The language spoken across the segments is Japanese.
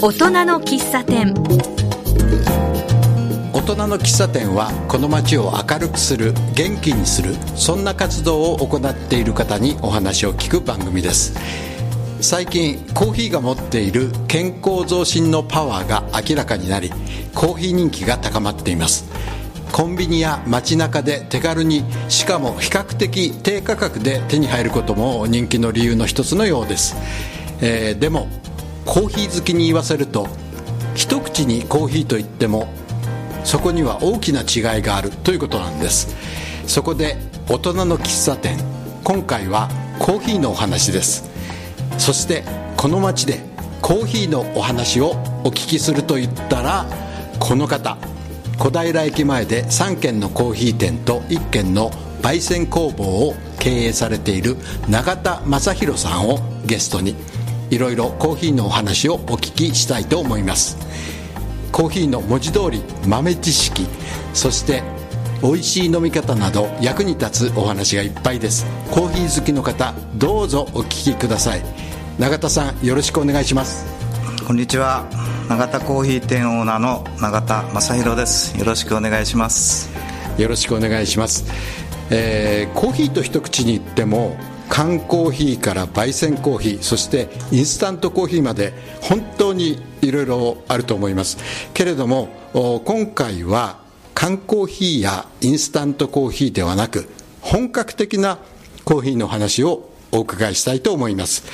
大人の喫茶店。大人の喫茶店はこの街を明るくする元気にするそんな活動を行っている方にお話を聞く番組です。最近コーヒーが持っている健康増進のパワーが明らかになりコーヒー人気が高まっています。コンビニや街中で手軽にしかも比較的低価格で手に入ることも人気の理由の一つのようです、えー、でもコーヒー好きに言わせると一口にコーヒーといってもそこには大きな違いがあるということなんです。そこで大人の喫茶店今回はコーヒーのお話です。そしてこの街でコーヒーのお話をお聞きすると言ったらこの方小平駅前で3軒のコーヒー店と1軒の焙煎工房を経営されている永田正弘さんをゲストにいろいろコーヒーのお話をお聞きしたいと思います。コーヒーの文字通り豆知識そして美味しい飲み方など役に立つお話がいっぱいです。コーヒー好きの方どうぞお聞きください。永田さんよろしくお願いします。こんにちは。永田コーヒー店オーナーの永田正弘です。よろしくお願いします。よろしくお願いします、えー、コーヒーと一口に言っても缶コーヒーから焙煎コーヒーそしてインスタントコーヒーまで本当にいろいろあると思います。けれども今回は缶コーヒーやインスタントコーヒーではなく本格的なコーヒーの話をお伺いしたいと思います、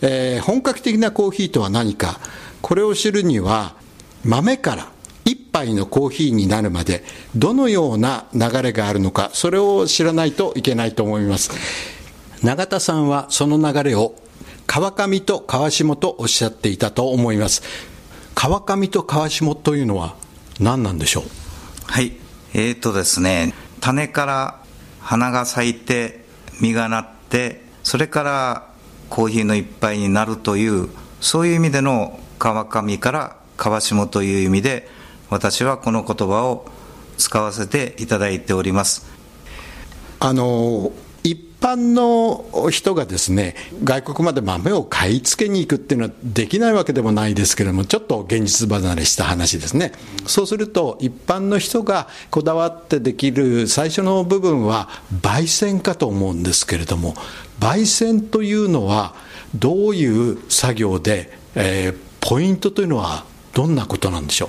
えー、本格的なコーヒーとは何かこれを知るには豆から一杯のコーヒーになるまでどのような流れがあるのかそれを知らないといけないと思います。永田さんはその流れを川上と川下とおっしゃっていたと思います。川上と川下というのは何なんでしょう？はい。えーとですね種から花が咲いて実がなってそれからコーヒーの一杯になるというそういう意味での川上から川下という意味で私はこの言葉を使わせていただいております。あの般の人がですね外国まで豆を買い付けに行くっていうのはできないわけでもないですけれどもちょっと現実離れした話ですね。そうすると一般の人がこだわってできる最初の部分は焙煎かと思うんですけれども焙煎というのはどういう作業で、えー、ポイントというのはどんなことなんでしょう？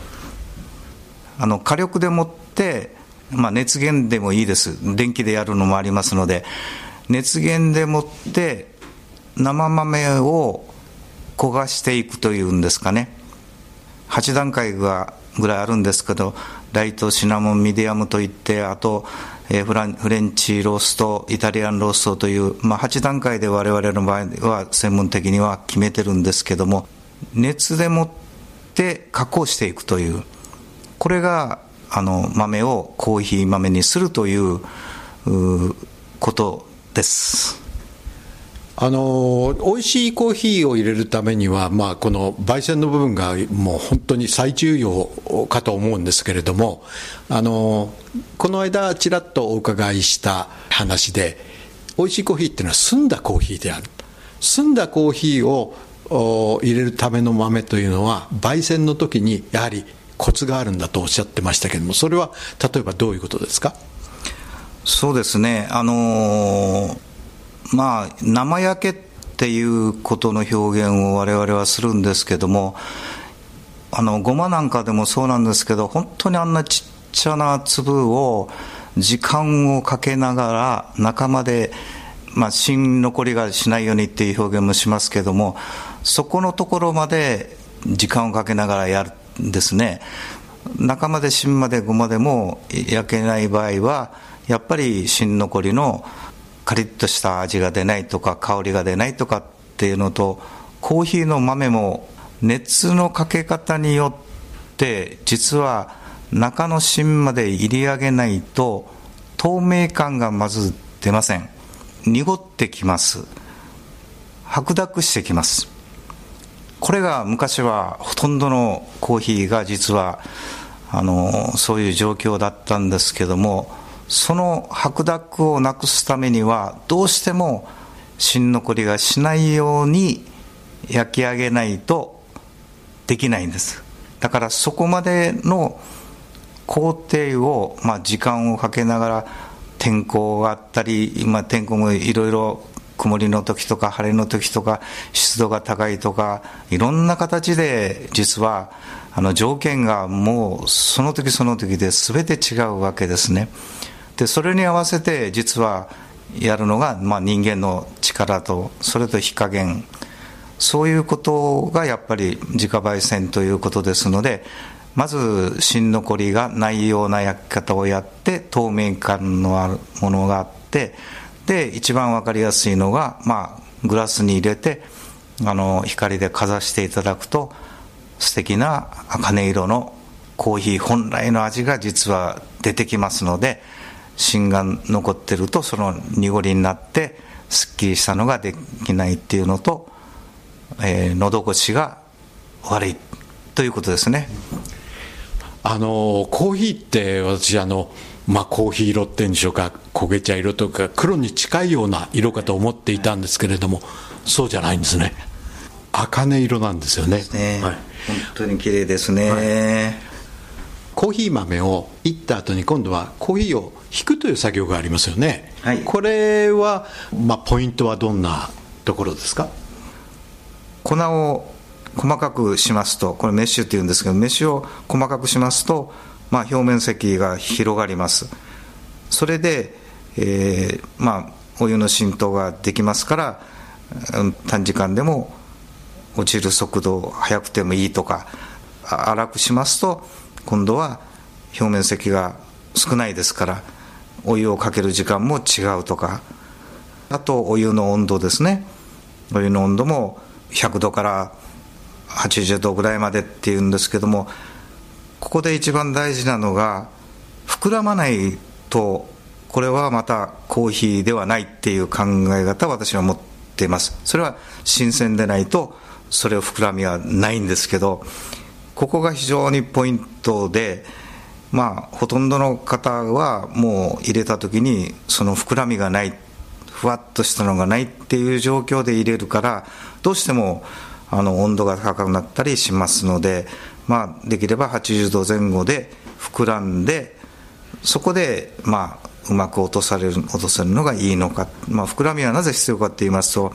あの火力でもって、まあ、熱源でもいいです。電気でやるのもありますので熱源でもって生豆を焦がしていくというんですかね。8段階がぐらいあるんですけどライトシナモンミディアムといってあと、フランフレンチローストイタリアンローストという、まあ、8段階で我々の場合は専門的には決めてるんですけども熱でもって加工していくというこれがあの豆をコーヒー豆にするということです。あの美味しいコーヒーを入れるためには、まあ、この焙煎の部分がもう本当に最重要かと思うんですけれどもあのこの間ちらっとお伺いした話で美味しいコーヒーっていうのは澄んだコーヒーである。澄んだコーヒーを入れるための豆というのは焙煎の時にやはりコツがあるんだとおっしゃってましたけれどもそれは例えばどういうことですか？そうですね、あのー、まあ、生焼けっていうことの表現を我々はするんですけども、あのごまなんかでもそうなんですけど、本当にあんなちっちゃな粒を時間をかけながら、中まで、まあ、芯残りがしないようにっていう表現もしますけども、そこのところまで時間をかけながらやるんですね。中まで芯までごまでも焼けない場合は、やっぱり芯残りのカリッとした味が出ないとか香りが出ないとかっていうのとコーヒーの豆も熱のかけ方によって実は中の芯まで入り上げないと透明感がまず出ません。濁ってきます。白濁してきます。これが昔はほとんどのコーヒーが実はあのそういう状況だったんですけどもその白濁をなくすためにはどうしても芯残りがしないように焼き上げないとできないんです。だからそこまでの工程を、まあ、時間をかけながら天候があったり、今天候もいろいろ曇りの時とか晴れの時とか湿度が高いとかいろんな形で実はあの条件がもうその時その時で全て違うわけですね。でそれに合わせて実はやるのが、まあ、人間の力とそれと火加減。そういうことがやっぱり自家焙煎ということですのでまず芯残りがないような焼き方をやって透明感のあるものがあってで一番分かりやすいのが、まあ、グラスに入れてあの光でかざしていただくと素敵な茜色のコーヒー本来の味が実は出てきますので芯が残ってるとその濁りになってすっきりしたのができないっていうのと、えー、喉越しが悪いということですね。あのコーヒーって私あのまあ、コーヒー色っていうんでしょうか焦げ茶色とか黒に近いような色かと思っていたんですけれどもそうじゃないんですね。茜色なんですよね。ね、はい、本当に綺麗ですね、はい、コーヒー豆をいった後に今度はコーヒーを引くという作業がありますよね、はい、これは、まあ、ポイントはどんなところですか？粉を細かくしますとこれメッシュっていうんですけどメッシュを細かくしますとまあ、表面積が広がります。それで、えー、まあ、お湯の浸透ができますから短時間でも落ちる速度速くてもいいとか粗くしますと今度は表面積が少ないですからお湯をかける時間も違うとか。あとお湯の温度ですね。お湯の温度も100度から80度ぐらいまでっていうんですけどもここで一番大事なのが膨らまないとこれはまたコーヒーではないっていう考え方を私は持っています。それは新鮮でないとそれを膨らみはないんですけどここが非常にポイントでまあほとんどの方はもう入れた時にその膨らみがないふわっとしたのがないっていう状況で入れるからどうしてもあの温度が高くなったりしますのでまあ、できれば80度前後で膨らんでそこで、まあ、うまく落とされる落とせるのがいいのか、まあ、膨らみはなぜ必要かって言いますと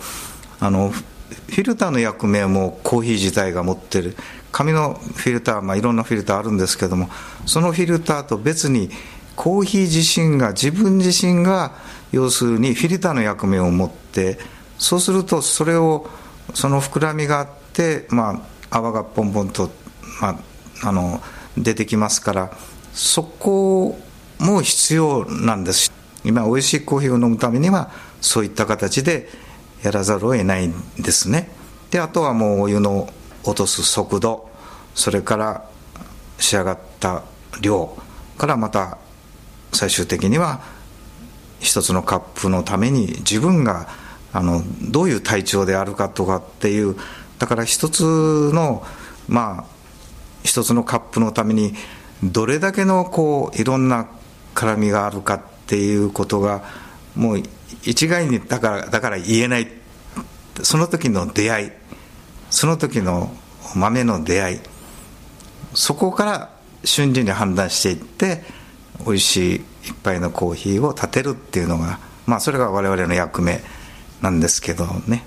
あのフィルターの役目もコーヒー自体が持ってる。紙のフィルター、まあ、いろんなフィルターあるんですけどもそのフィルターと別にコーヒー自身が自分自身が要するにフィルターの役目を持ってそうするとそれをその膨らみがあって、まあ、泡がポンポンとまあ、あの出てきますからそこも必要なんです。今美味しいコーヒーを飲むためにはそういった形でやらざるを得ないんですね。であとはもうお湯の落とす速度それから仕上がった量からまた最終的には一つのカップのために自分があのどういう体調であるかとかっていうだから一つのまあ一つのカップのためにどれだけのこういろんな絡みがあるかっていうことがもう一概にだからだから言えない。その時の出会い。その時の豆の出会い。そこから瞬時に判断していって美味しい一杯のコーヒーを立てるっていうのがまあそれが我々の役目なんですけどね。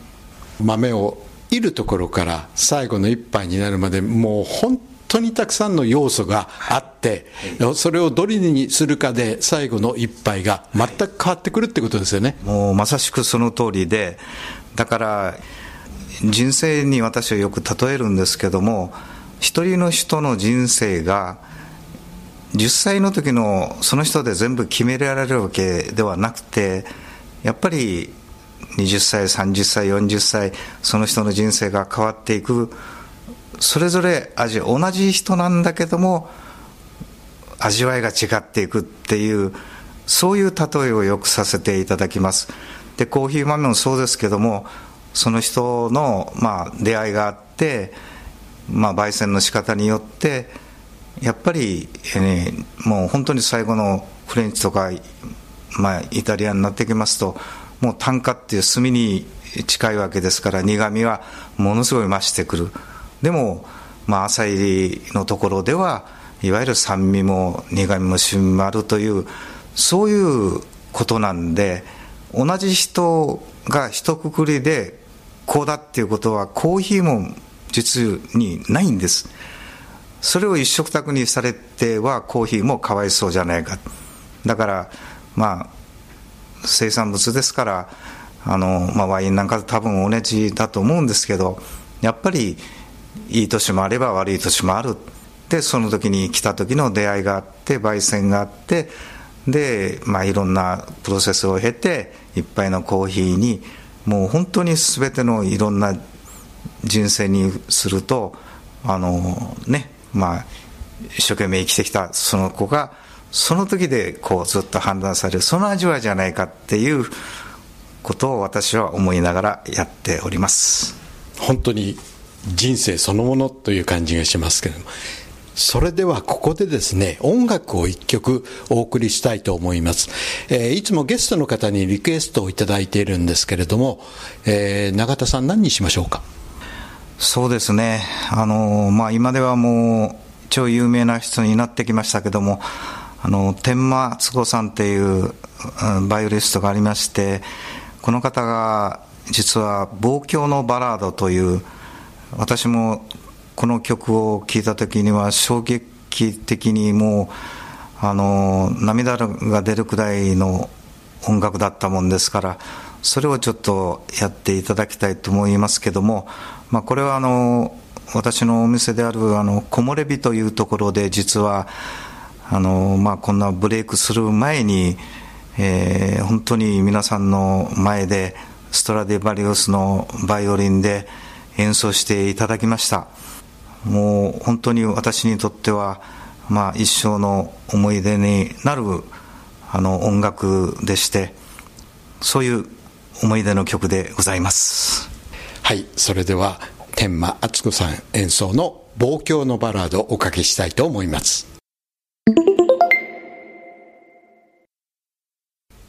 豆をいるところから最後の一杯になるまでもう本当にたくさんの要素があって、はい、それをどれにするかで最後の一杯が全く変わってくるってことですよね、はい、もうまさしくその通りでだから人生に私はよく例えるんですけども一人の人の人生が10歳の時のその人で全部決められるわけではなくてやっぱり20歳30歳40歳その人の人生が変わっていく。それぞれ味同じ人なんだけども味わいが違っていくっていうそういう例えをよくさせていただきます。でコーヒー豆もそうですけどもその人の、まあ、出会いがあって、まあ、焙煎の仕方によってやっぱり、えー、もう本当に最後のフレンチとか、まあ、イタリアになってきますともう単価っていう炭に近いわけですから苦みはものすごい増してくる。でもまあ、浅いのところではいわゆる酸味も苦味も旬もあるというそういうことなんで同じ人が一括りでこうだっていうことはコーヒーも実にないんです。それを一食卓にされてはコーヒーもかわいそうじゃないか。だからまあ生産物ですからあの、まあ、ワインなんか多分同じだと思うんですけどやっぱりいい年もあれば悪い年もある。でその時に来た時の出会いがあって焙煎があってで、まあ、いろんなプロセスを経ていっぱいのコーヒーにもう本当に全てのいろんな人生にするとあのねまあ一生懸命生きてきたその子がその時でこうずっと判断されるその味はじゃないかっていうことを私は思いながらやっております。本当に人生そのものという感じがしますけれども。それではここでですね、音楽を一曲お送りしたいと思います。えー、いつもゲストの方にリクエストをいただいているんですけれども、えー、永田さん何にしましょうか？そうですね。あの、まあ今ではもう超有名な人になってきましたけども、あの、天満敦子さんっていうバイオリストがありまして、この方が実は「望郷のバラード」という私もこの曲を聴いた時には衝撃的にもうあの涙が出るくらいの音楽だったもんですからそれをちょっとやっていただきたいと思いますけども、まあ、これはあの私のお店であるあの木漏れ日というところで実はあの、まあ、こんなブレイクする前に、えー、本当に皆さんの前でストラディバリウスのバイオリンで演奏していただきました。もう本当に私にとっては、まあ、一生の思い出になるあの音楽でしてそういう思い出の曲でございます。はいそれでは天満敦子さん演奏の「望郷のバラード」おかけしたいと思います。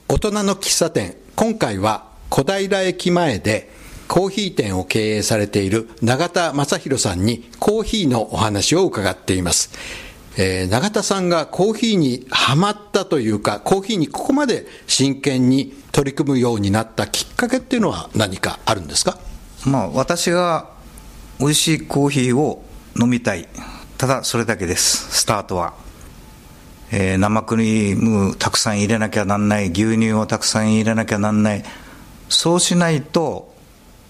大人の喫茶店今回は小平駅前でコーヒー店を経営されている永田正宏さんにコーヒーのお話を伺っています。えー、永田さんがコーヒーにハマったというか、コーヒーにここまで真剣に取り組むようになったきっかけっていうのは何かあるんですか？まあ、私が美味しいコーヒーを飲みたい。ただそれだけです、スタートは。えー、生クリームたくさん入れなきゃなんない、牛乳をたくさん入れなきゃなんない。そうしないと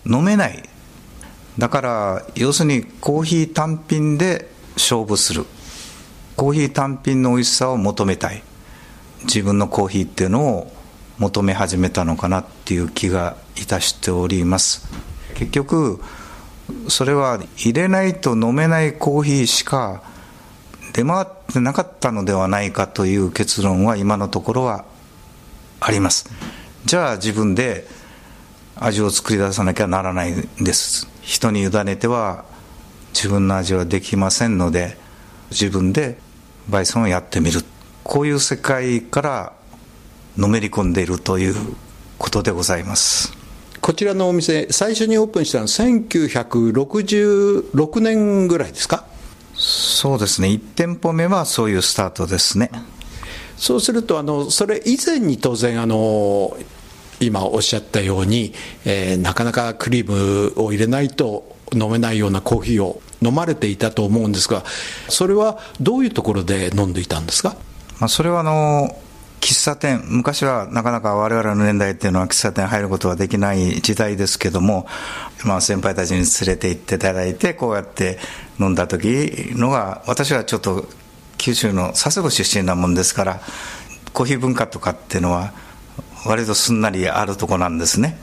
飲めない。だから要するにコーヒー単品で勝負する。コーヒー単品の美味しさを求めたい。自分のコーヒーっていうのを求め始めたのかなっていう気がいたしております。結局それは入れないと飲めないコーヒーしか出回ってなかったのではないかという結論は今のところはあります。じゃあ自分で味を作り出さなきゃならないんです。人に委ねては自分の味はできませんので自分でバイソンをやってみる。こういう世界からのめり込んでいるということでございます。こちらのお店最初にオープンしたのは1966年ぐらいですか？そうですね。1店舗目はそういうスタートですね。そうするとあのそれ以前に当然あの今おっしゃったように、えー、なかなかクリームを入れないと飲めないようなコーヒーを飲まれていたと思うんですがそれはどういうところで飲んでいたんですか、まあ、それはあの喫茶店昔はなかなか我々の年代っていうのは喫茶店入ることはできない時代ですけども、まあ、先輩たちに連れて行っていただいてこうやって飲んだ時のが私はちょっと九州の佐世保出身なもんですからコーヒー文化とかっていうのは割とすんなりあるとこなんですね。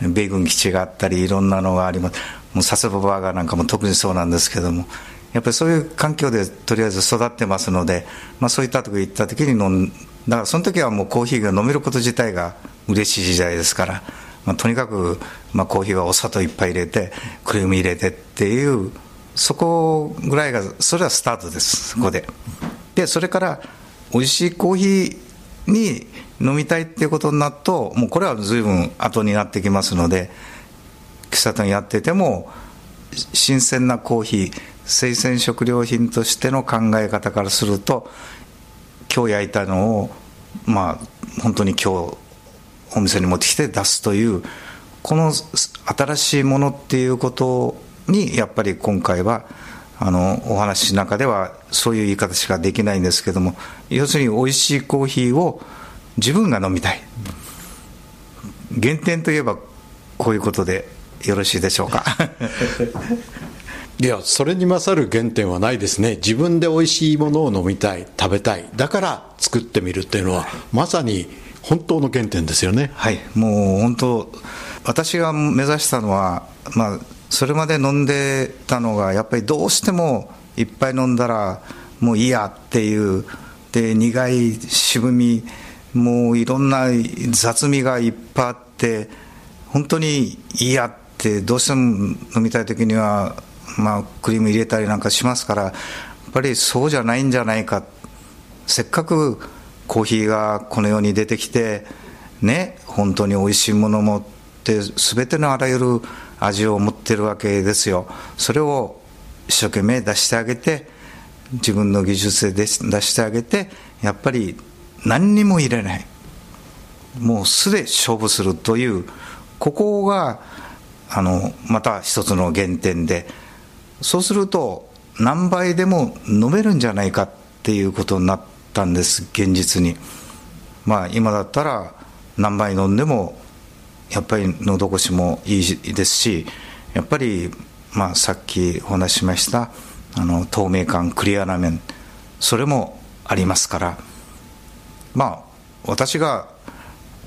米軍基地があったりいろんなのがあります。もう佐世保バーガーなんかも特にそうなんですけども。やっぱりそういう環境でとりあえず育ってますので、まあ、そういったとこ行った時に飲んだからその時はもうコーヒーが飲めること自体が嬉しい時代ですから、まあ、とにかく、まあ、コーヒーはお砂糖いっぱい入れてクリーム入れてっていうそこぐらいがそれはスタートですそこで。でそれから美味しいコーヒーに飲みたいっていうことになるともうこれは随分後になってきますので喫茶店やってても新鮮なコーヒー生鮮食料品としての考え方からすると今日焼いたのをまあ本当に今日お店に持ってきて出すというこの新しいものっていうことにやっぱり今回はあのお話の中ではそういう言い方しかできないんですけども要するに美味しいコーヒーを自分が飲みたい。原点といえばこういうことでよろしいでしょうか。いやそれに勝る原点はないですね。自分で美味しいものを飲みたい食べたいだから作ってみるっていうのはまさに本当の原点ですよね。はい。もう本当私が目指したのはまあそれまで飲んでたのがやっぱりどうしてもいっぱい飲んだらもういいやっていうで苦い渋みもういろんな雑味がいっぱいあって本当にいいやってどうしても飲みたい時にはまあクリーム入れたりなんかしますからやっぱりそうじゃないんじゃないか。せっかくコーヒーがこの世に出てきてね本当に美味しいものもって全てのあらゆる味を持ってるわけですよ。それを一生懸命出してあげて自分の技術で出してあげてやっぱり何にも入れない。もう素で勝負するというここがあのまた一つの原点でそうすると何倍でも飲めるんじゃないかっていうことになったんです現実に。まあ今だったら何杯飲んでもやっぱり喉越しもいいですしやっぱり、まあ、さっきお話ししましたあの透明感クリアな面それもありますから。まあ私が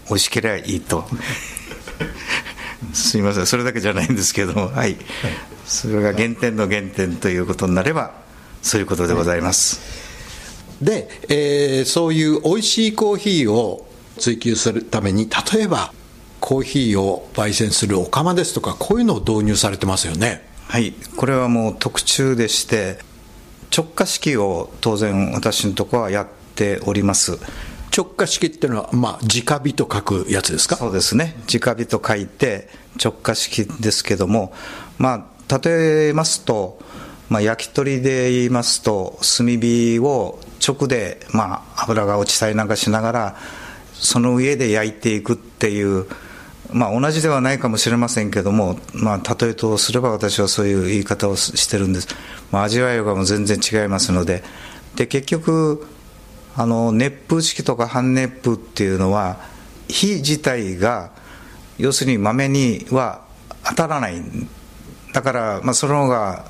美味しければいいと。すみません。それだけじゃないんですけども、はい、はい、それが原点の原点ということになればそういうことでございます、はい、で、えー、そういう美味しいコーヒーを追求するために例えばコーヒーを焙煎するお釜ですとかこういうのを導入されてますよね。はい。これはもう特注でして直下式を当然私のところはやっております直下式っていうのは、まあ、直火と書くやつですか？そうですね。直火と書いて直下式ですけどもまあ例えますと、まあ、焼き鳥で言いますと炭火を直で、まあ、油が落ちたりなんかしながらその上で焼いていくっていうまあ、同じではないかもしれませんけども、まあ、例えとすれば私はそういう言い方をしてるんです、まあ、味わいがも全然違いますので。で結局あの熱風式とか半熱風っていうのは火自体が要するに豆には当たらない。だから、まあ、その方が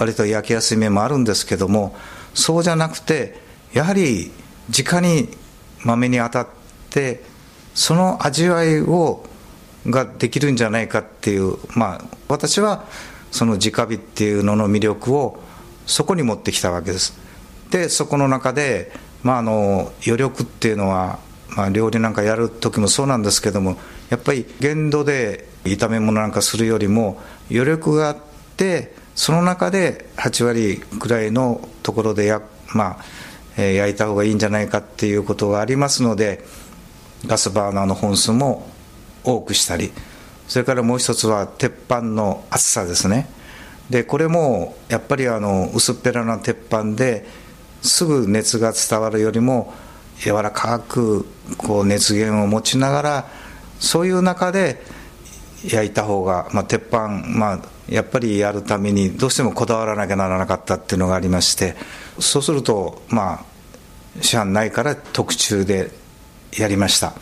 割と焼きやすい面もあるんですけどもそうじゃなくてやはり直に豆に当たってその味わいをができるんじゃないかっていう、まあ、私はその直火っていうのの魅力をそこに持ってきたわけです。でそこの中で、まあ、あの余力っていうのは、まあ、料理なんかやる時もそうなんですけどもやっぱり限度で炒め物なんかするよりも余力があってその中で8割ぐらいのところでや、まあえー、焼いた方がいいんじゃないかっていうことがありますのでガスバーナーの本数も多くしたりそれからもう一つは鉄板の厚さですね。でこれもやっぱりあの薄っぺらな鉄板ですぐ熱が伝わるよりも柔らかくこう熱源を持ちながらそういう中で焼いた方が、まあ、鉄板、まあ、やっぱりやるためにどうしてもこだわらなきゃならなかったっていうのがありましてそうするとまあ市販ないから特注でやりました。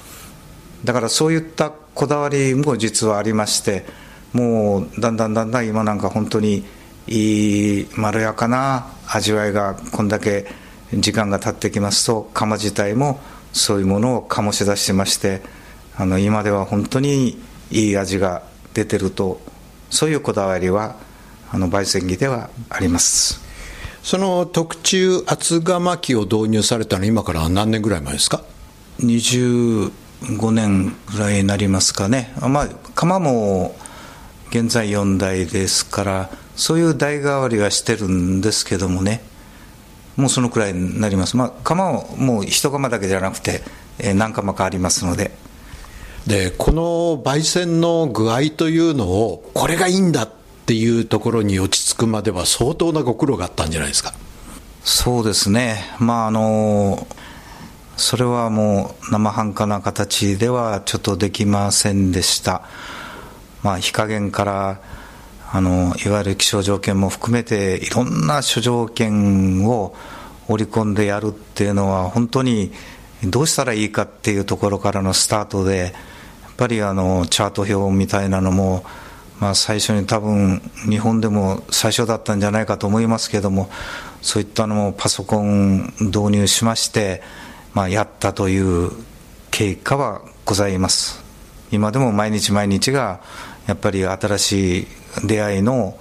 だからそういったこだわりも実はありましてもうだんだんだんだん今なんか本当にいいまろやかな味わいがこんだけ時間が経ってきますと釜自体もそういうものを醸し出してましてあの今では本当にいい味が出てるとそういうこだわりはあの焙煎機ではあります。その特注厚釜機を導入されたのは今から何年ぐらい前ですか？20 5年ぐらいになりますかね、まあ、釜も現在4台ですから、そういう代替わりはしてるんですけどもね、もうそのくらいになります、まあ、釜ももう一釜だけじゃなくて、えー、何釜かありますので。でこの焙煎の具合というのをこれがいいんだっっていうところに落ち着くまでは相当なご苦労があったんじゃないですか。そうですね。まああのそれはもう生半可な形ではちょっとできませんでした。まあ日陰からあのいわゆる気象条件も含めていろんな諸条件を織り込んでやるっていうのは本当にどうしたらいいかっていうところからのスタートでやっぱりあのチャート表みたいなのも、まあ、最初に多分日本でも最初だったんじゃないかと思いますけどもそういったのもパソコン導入しまして、まあ、やったという経過はございます。今でも毎日毎日がやっぱり新しい出会いの、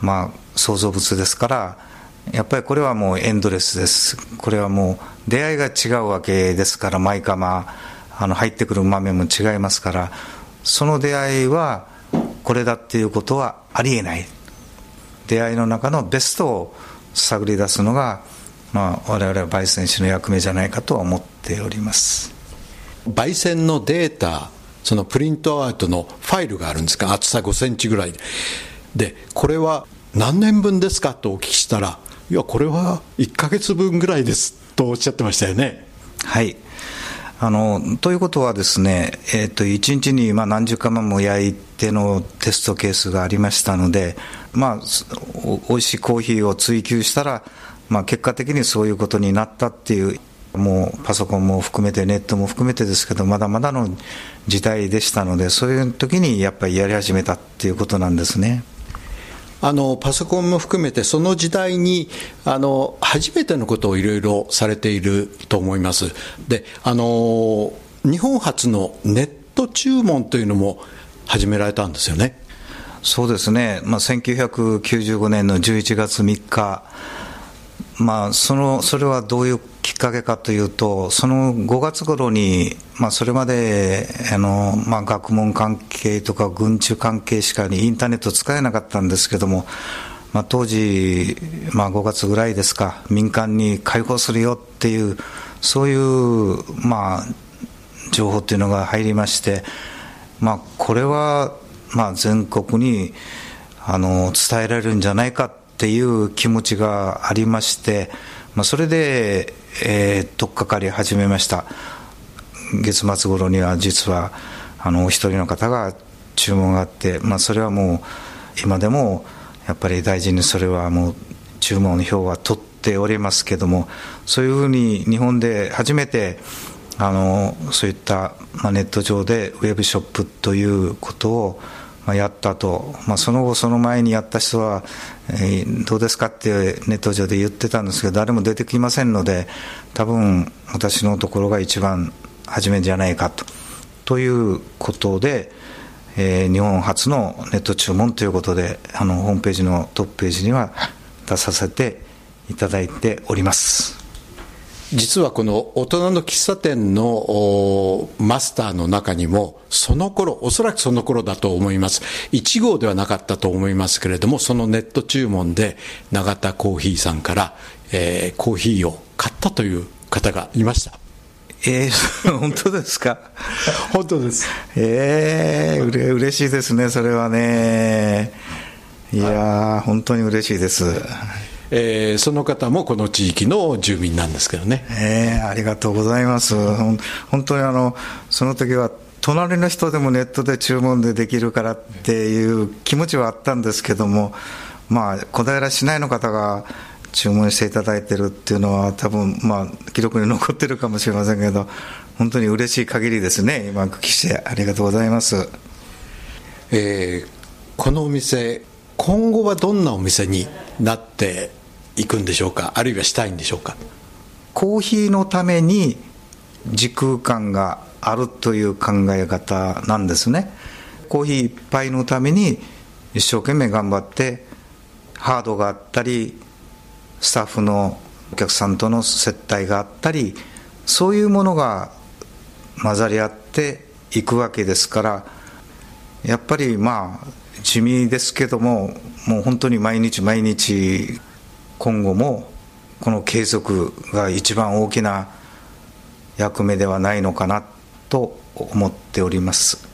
まあ、創造物ですからやっぱりこれはもうエンドレスです。これはもう出会いが違うわけですから毎釜あの入ってくる豆も違いますからその出会いはこれだっていうことはありえない。出会いの中のベストを探り出すのが、まあ、我々は焙煎士の役目じゃないかとは思っております。焙煎のデータそのプリントアウトのファイルがあるんですか？厚さ5センチぐらいで。これは何年分ですか？とお聞きしたらいやこれは1か月分ぐらいですとおっしゃってましたよね。はい。あのということはですね、えーと、1日にまあ何十釜も焼いてのテストケースがありましたので、まあ、おおいしいコーヒーを追求したら、まあ、結果的にそういうことになったっていうもうパソコンも含めてネットも含めてですけどまだまだの時代でしたのでそういう時にやっぱりやり始めたっていうことなんですね。あのパソコンも含めてその時代にあの初めてのことをいろいろされていると思います。であの日本初のネット注文というのも始められたんですよね。そうですね、まあ、1995年の11月3日まあ、そのそれはどういうきっかけかというと、その5月頃に、まあ、それまであの、まあ、学問関係とか軍中関係しかにインターネット使えなかったんですけども、まあ、当時、まあ、5月ぐらいですか、民間に開放するよっていう、そういう、まあ、情報っていうのが入りまして、まあ、これは、まあ、全国にあの伝えられるんじゃないかっていう気持ちがありまして、まあ、それで、えー、取っかかり始めました。月末頃には実はあのお一人の方が注文があって、まあ、それはもう今でもやっぱり大事にそれはもう注文表は取っておりますけどもそういうふうに日本で初めてあのそういった、まあ、ネット上でウェブショップということを、やったと、まあ、その後、その前にやった人は、えー、どうですかってネット上で言ってたんですけど、誰も出てきませんので、多分私のところが一番初めじゃないかとということで、えー、日本初のネット注文ということで、あのホームページのトップページには出させていただいております。実はこの大人の喫茶店のマスターの中にも、その頃、おそらくその頃だと思います。1号ではなかったと思いますけれども、そのネット注文で永田コーヒーさんから、えー、コーヒーを買ったという方がいました。えー、本当ですか？本当です。ええー、うれ嬉しいですね、それはね。いや本当に嬉しいです。えー、その方もこの地域の住民なんですけどね。えー、ありがとうございます。本当にあの、その時は隣の人でもネットで注文でできるからっていう気持ちはあったんですけども、まあ、小平市内の方が注文していただいてるっていうのは、多分まあ記録に残ってるかもしれませんけど、本当に嬉しい限りですね、今、お聞きしてありがとうございます。えー、このお店、今後はどんなお店になっていくんでしょうか？あるいはしたいんでしょうか？コーヒーのために時空間があるという考え方なんですね。コーヒー一杯のために一生懸命頑張ってハードがあったりスタッフのお客さんとの接待があったりそういうものが混ざり合っていくわけですからやっぱりまあ地味ですけどももう本当に毎日毎日今後もこの継続が一番大きな役目ではないのかなと思っております、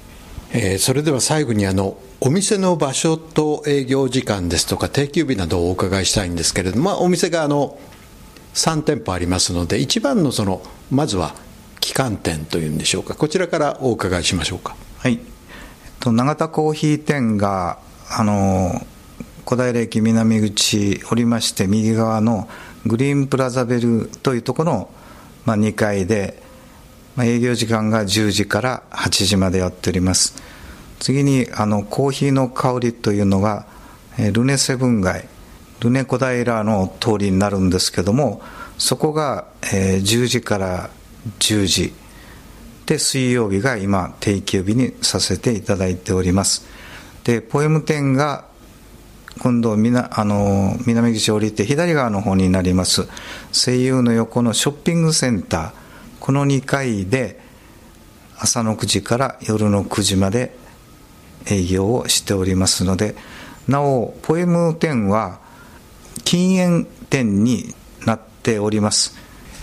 えー、それでは最後にあのお店の場所と営業時間ですとか定休日などをお伺いしたいんですけれども、まあ、お店があの3店舗ありますので一番のそのまずは旗艦店というんでしょうか。こちらからお伺いしましょうか。はい、えっと、永田コーヒー店があの小平駅南口おりまして右側のグリーンプラザベルというところの、まあ、2階で、まあ、営業時間が10時から8時までやっております。次にあのコーヒーの香りというのがルネセブン街ルネ小平の通りになるんですけどもそこが、え、10時から10時。で水曜日が今定休日にさせていただいております。でポエム店が今度みなあの南口降りて左側の方になります。声優の横のショッピングセンター。この2階で朝の9時から夜の9時まで営業をしておりますのでなおポエム店は禁煙店になっております。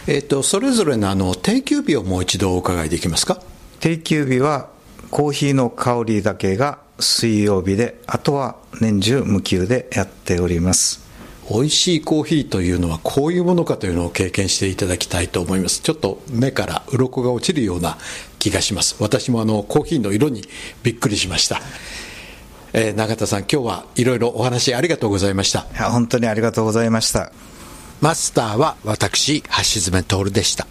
えっ、とそれぞれのあの定休日をもう一度お伺いできますか？定休日はコーヒーの香りだけが水曜日であとは年中無休でやっております。美味しいコーヒーというのはこういうものかというのを経験していただきたいと思います。ちょっと目から鱗が落ちるような気がします。私もあのコーヒーの色にびっくりしました。えー、永田さん今日はいろいろお話ありがとうございました。本当にありがとうございました。マスターは私橋爪徹でした